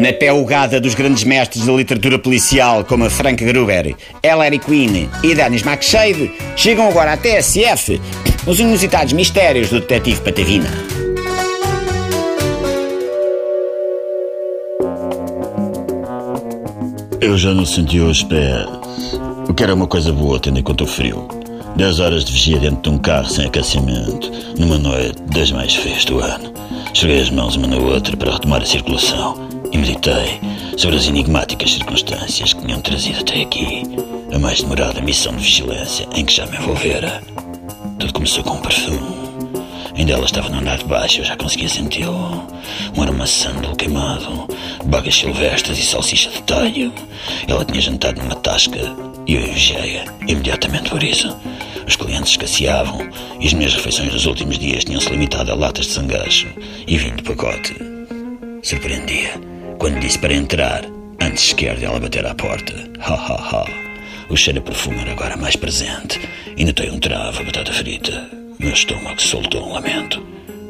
Na pé-ugada dos grandes mestres da literatura policial, como a Frank Gruber, Ellery Queen e Dennis McShade, chegam agora à TSF os inusitados mistérios do detetive Patavina. Eu já não senti os pés. O que era uma coisa boa, tendo em conta o frio. 10 horas de vigia dentro de um carro sem aquecimento, numa noite das mais frias do ano. Cheguei as mãos uma na outra para retomar a circulação e meditei sobre as enigmáticas circunstâncias que tinham trazido até aqui a mais demorada missão de vigilância em que já me envolvera. Tudo começou com um perfume. Ainda ela estava no andar de baixo, eu já conseguia senti-lo. Um aroma sândalo queimado, bagas silvestres e salsicha de talho. Ela tinha jantado numa tasca e eu enviei-a imediatamente por isso. Os clientes escasseavam e as minhas refeições dos últimos dias tinham-se limitado a latas de sangacho e vinho de pacote. Surpreendia quando disse para entrar, antes sequer dela bater à porta. Ha ha ha. O cheiro a perfume era agora mais presente e notei um travo a batata frita. Meu estômago soltou um lamento.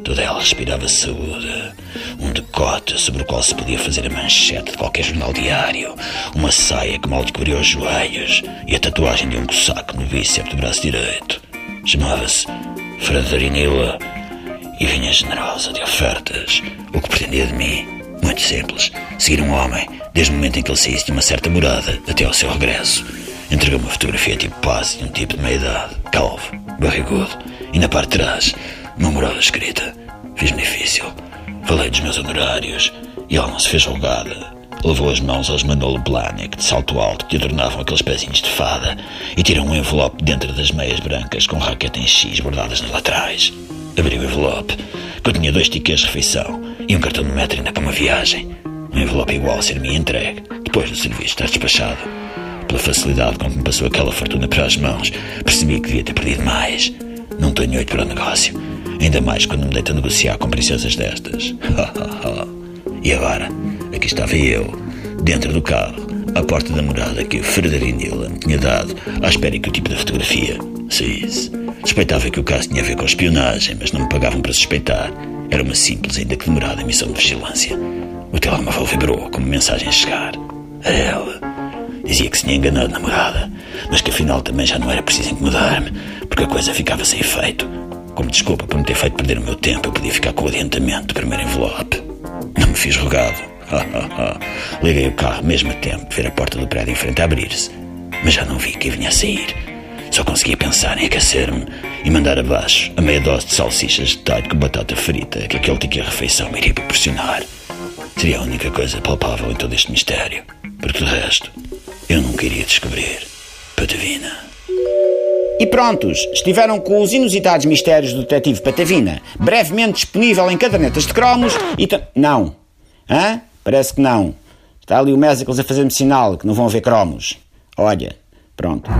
Toda ela respirava saúde. Um decote sobre o qual se podia fazer a manchete de qualquer jornal diário. Uma saia que mal descobriu os joelhos. E a tatuagem de um cosaco no bíceps do braço direito. Chamava-se Frederinila e vinha generosa de ofertas. O que pretendia de mim? Muito simples. Seguir um homem, desde o momento em que ele saísse de uma certa morada até ao seu regresso. Entregou uma fotografia tipo paz de um tipo de meia-idade, calvo, barrigudo, e na parte de trás, uma morada escrita. Fiz-me difícil. Falei dos meus honorários e ela não se fez julgada. Levou as mãos aos Manolo Blahnik de salto alto que adornavam aqueles pezinhos de fada e tirou um envelope dentro das meias brancas com raquete em X bordadas nas laterais. Abri o envelope. Continha dois tickets de refeição e um cartão de metro ainda para uma viagem. Um envelope igual a ser-me entregue, depois do serviço estar despachado. Pela facilidade com que me passou aquela fortuna para as mãos, percebi que devia ter perdido mais. Não tenho oito para o negócio. Ainda mais quando me deito a negociar com princesas destas. e agora, aqui estava eu, dentro do carro, à porta da morada que Frederico Nila me tinha dado, à espera que o tipo da fotografia saísse. Suspeitava que o caso tinha a ver com espionagem, mas não me pagavam para suspeitar. Era uma simples, ainda que demorada, missão de vigilância. O telemóvel vibrou, como mensagem a chegar. Era ela. Dizia que se tinha enganado na morada, mas que afinal também já não era preciso incomodar-me, porque a coisa ficava sem efeito. Como desculpa por me ter feito perder o meu tempo, eu podia ficar com o adiantamento do primeiro envelope. Não me fiz rogado. Liguei o carro mesmo a tempo de ver a porta do prédio em frente a abrir-se, mas já não vi quem vinha a sair. Só conseguia pensar em aquecer-me e mandar abaixo a meia dose de salsichas de talho com batata frita que aquele ticket refeição me iria proporcionar. Seria a única coisa palpável em todo este mistério, porque de resto eu nunca iria descobrir. Patavina. E prontos, estiveram com os inusitados mistérios do detetive Patavina, brevemente disponível em cadernetas de cromos e... Não. Hã? Parece que não. Está ali o Mésicles a fazer-me sinal que não vão haver cromos. Olha, pronto.